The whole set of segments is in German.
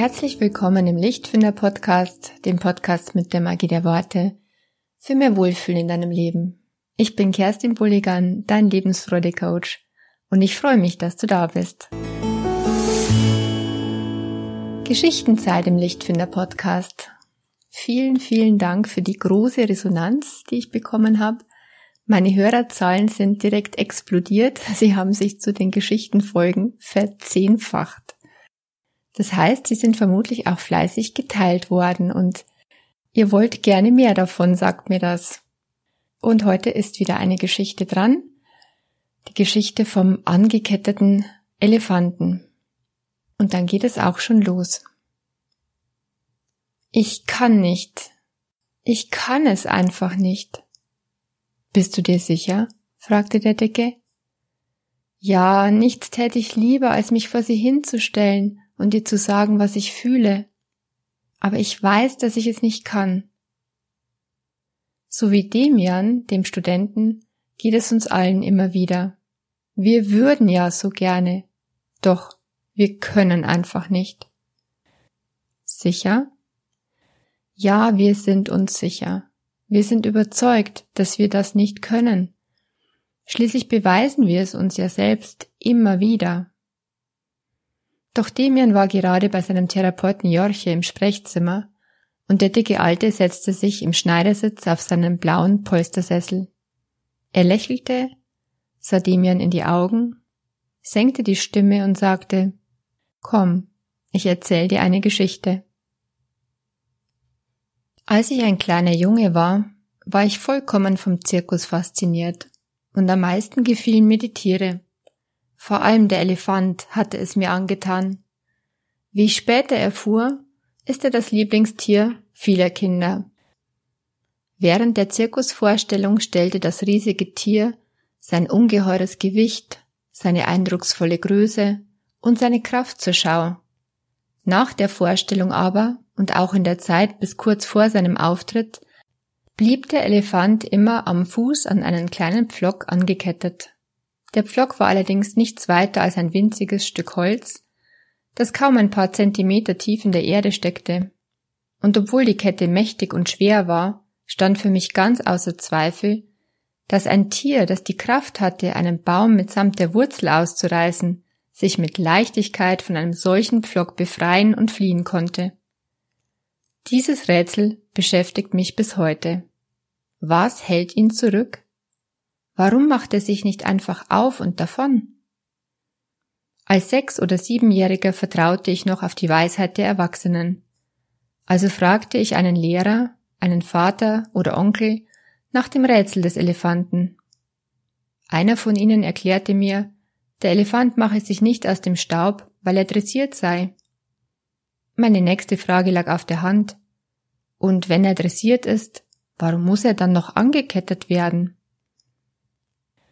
Herzlich willkommen im Lichtfinder Podcast, dem Podcast mit der Magie der Worte, für mehr Wohlfühlen in deinem Leben. Ich bin Kerstin Bulligan, dein Lebensfreude-Coach und ich freue mich, dass du da bist. Geschichtenzeit im Lichtfinder Podcast. Vielen, vielen Dank für die große Resonanz, die ich bekommen habe. Meine Hörerzahlen sind direkt explodiert. Sie haben sich zu den Geschichtenfolgen verzehnfacht. Das heißt, sie sind vermutlich auch fleißig geteilt worden und ihr wollt gerne mehr davon, sagt mir das. Und heute ist wieder eine Geschichte dran. Die Geschichte vom angeketteten Elefanten. Und dann geht es auch schon los. Ich kann nicht. Ich kann es einfach nicht. Bist du dir sicher? fragte der Dicke. Ja, nichts täte ich lieber, als mich vor sie hinzustellen und dir zu sagen, was ich fühle. Aber ich weiß, dass ich es nicht kann. So wie Demian, dem Studenten, geht es uns allen immer wieder. Wir würden ja so gerne, doch wir können einfach nicht. Sicher? Ja, wir sind uns sicher. Wir sind überzeugt, dass wir das nicht können. Schließlich beweisen wir es uns ja selbst immer wieder. Doch Demian war gerade bei seinem Therapeuten Jorche im Sprechzimmer und der dicke Alte setzte sich im Schneidersitz auf seinen blauen Polstersessel. Er lächelte, sah Demian in die Augen, senkte die Stimme und sagte, Komm, ich erzähl dir eine Geschichte. Als ich ein kleiner Junge war, war ich vollkommen vom Zirkus fasziniert und am meisten gefielen mir die Tiere. Vor allem der Elefant hatte es mir angetan. Wie ich später erfuhr, ist er das Lieblingstier vieler Kinder. Während der Zirkusvorstellung stellte das riesige Tier sein ungeheures Gewicht, seine eindrucksvolle Größe und seine Kraft zur Schau. Nach der Vorstellung aber und auch in der Zeit bis kurz vor seinem Auftritt blieb der Elefant immer am Fuß an einen kleinen Pflock angekettet. Der Pflock war allerdings nichts weiter als ein winziges Stück Holz, das kaum ein paar Zentimeter tief in der Erde steckte. Und obwohl die Kette mächtig und schwer war, stand für mich ganz außer Zweifel, dass ein Tier, das die Kraft hatte, einen Baum mitsamt der Wurzel auszureißen, sich mit Leichtigkeit von einem solchen Pflock befreien und fliehen konnte. Dieses Rätsel beschäftigt mich bis heute. Was hält ihn zurück? Warum macht er sich nicht einfach auf und davon? Als Sechs- oder Siebenjähriger vertraute ich noch auf die Weisheit der Erwachsenen. Also fragte ich einen Lehrer, einen Vater oder Onkel nach dem Rätsel des Elefanten. Einer von ihnen erklärte mir, der Elefant mache sich nicht aus dem Staub, weil er dressiert sei. Meine nächste Frage lag auf der Hand. Und wenn er dressiert ist, warum muss er dann noch angekettet werden?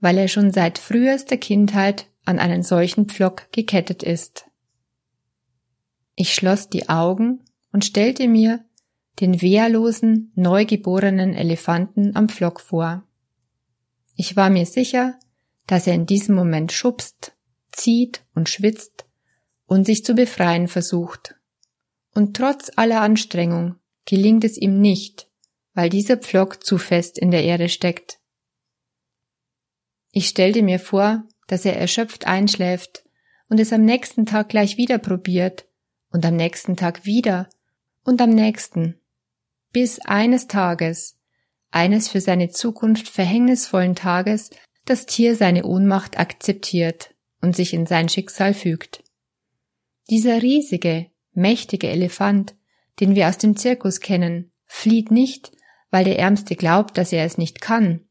weil er schon seit frühester Kindheit an einen solchen Pflock gekettet ist. Ich schloss die Augen und stellte mir den wehrlosen, neugeborenen Elefanten am Pflock vor. Ich war mir sicher, dass er in diesem Moment schubst, zieht und schwitzt und sich zu befreien versucht. Und trotz aller Anstrengung gelingt es ihm nicht, weil dieser Pflock zu fest in der Erde steckt. Ich stellte mir vor, dass er erschöpft einschläft und es am nächsten Tag gleich wieder probiert und am nächsten Tag wieder und am nächsten, bis eines Tages, eines für seine Zukunft verhängnisvollen Tages, das Tier seine Ohnmacht akzeptiert und sich in sein Schicksal fügt. Dieser riesige, mächtige Elefant, den wir aus dem Zirkus kennen, flieht nicht, weil der Ärmste glaubt, dass er es nicht kann,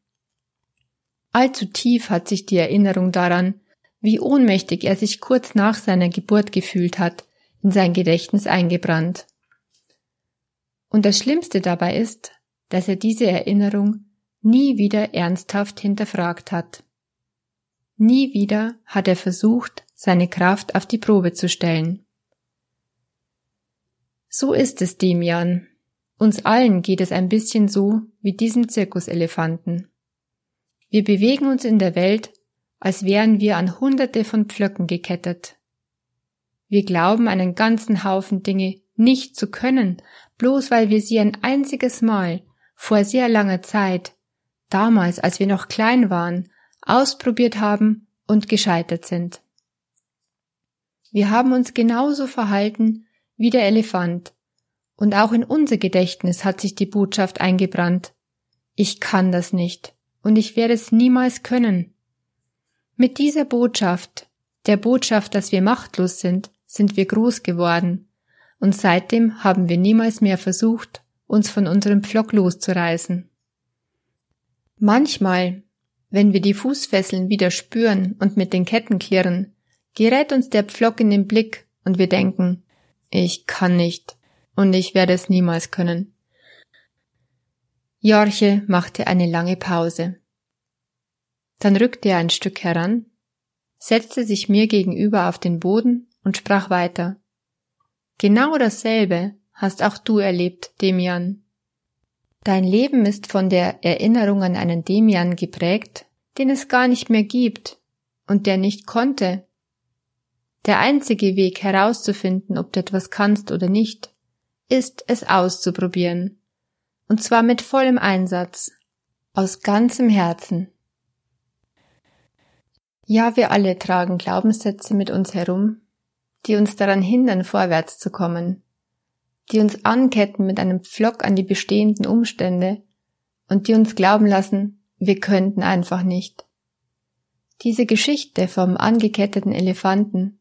Allzu tief hat sich die Erinnerung daran, wie ohnmächtig er sich kurz nach seiner Geburt gefühlt hat, in sein Gedächtnis eingebrannt. Und das Schlimmste dabei ist, dass er diese Erinnerung nie wieder ernsthaft hinterfragt hat. Nie wieder hat er versucht, seine Kraft auf die Probe zu stellen. So ist es, Demian. Uns allen geht es ein bisschen so wie diesem Zirkuselefanten. Wir bewegen uns in der Welt, als wären wir an hunderte von Pflöcken gekettet. Wir glauben einen ganzen Haufen Dinge nicht zu können, bloß weil wir sie ein einziges Mal vor sehr langer Zeit, damals als wir noch klein waren, ausprobiert haben und gescheitert sind. Wir haben uns genauso verhalten wie der Elefant, und auch in unser Gedächtnis hat sich die Botschaft eingebrannt. Ich kann das nicht, und ich werde es niemals können. Mit dieser Botschaft, der Botschaft, dass wir machtlos sind, sind wir groß geworden, und seitdem haben wir niemals mehr versucht, uns von unserem Pflock loszureißen. Manchmal, wenn wir die Fußfesseln wieder spüren und mit den Ketten klirren, gerät uns der Pflock in den Blick und wir denken, ich kann nicht und ich werde es niemals können. Jorche machte eine lange Pause. Dann rückte er ein Stück heran, setzte sich mir gegenüber auf den Boden und sprach weiter. Genau dasselbe hast auch du erlebt, Demian. Dein Leben ist von der Erinnerung an einen Demian geprägt, den es gar nicht mehr gibt und der nicht konnte. Der einzige Weg herauszufinden, ob du etwas kannst oder nicht, ist es auszuprobieren. Und zwar mit vollem Einsatz, aus ganzem Herzen. Ja, wir alle tragen Glaubenssätze mit uns herum, die uns daran hindern, vorwärts zu kommen, die uns anketten mit einem Pflock an die bestehenden Umstände und die uns glauben lassen, wir könnten einfach nicht. Diese Geschichte vom angeketteten Elefanten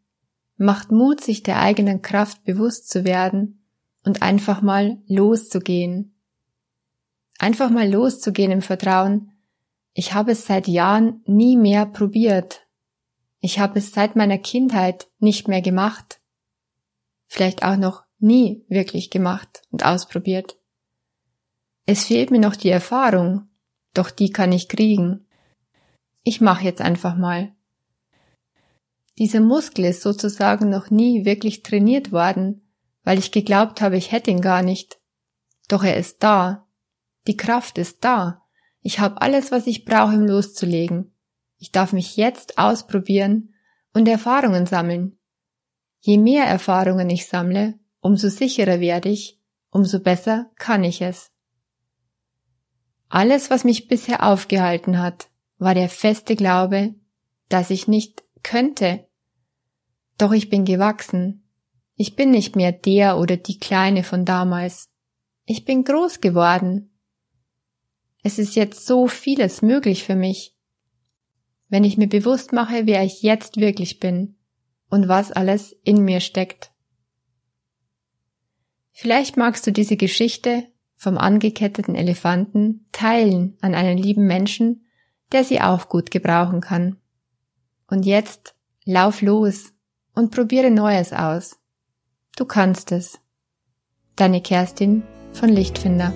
macht Mut, sich der eigenen Kraft bewusst zu werden und einfach mal loszugehen. Einfach mal loszugehen im Vertrauen, ich habe es seit Jahren nie mehr probiert. Ich habe es seit meiner Kindheit nicht mehr gemacht. Vielleicht auch noch nie wirklich gemacht und ausprobiert. Es fehlt mir noch die Erfahrung, doch die kann ich kriegen. Ich mache jetzt einfach mal. Dieser Muskel ist sozusagen noch nie wirklich trainiert worden, weil ich geglaubt habe, ich hätte ihn gar nicht. Doch er ist da. Die Kraft ist da. Ich habe alles, was ich brauche, um loszulegen. Ich darf mich jetzt ausprobieren und Erfahrungen sammeln. Je mehr Erfahrungen ich sammle, umso sicherer werde ich, umso besser kann ich es. Alles, was mich bisher aufgehalten hat, war der feste Glaube, dass ich nicht könnte. Doch ich bin gewachsen. Ich bin nicht mehr der oder die Kleine von damals. Ich bin groß geworden. Es ist jetzt so vieles möglich für mich. Wenn ich mir bewusst mache, wer ich jetzt wirklich bin und was alles in mir steckt. Vielleicht magst du diese Geschichte vom angeketteten Elefanten teilen an einen lieben Menschen, der sie auch gut gebrauchen kann. Und jetzt lauf los und probiere Neues aus. Du kannst es. Deine Kerstin von Lichtfinder.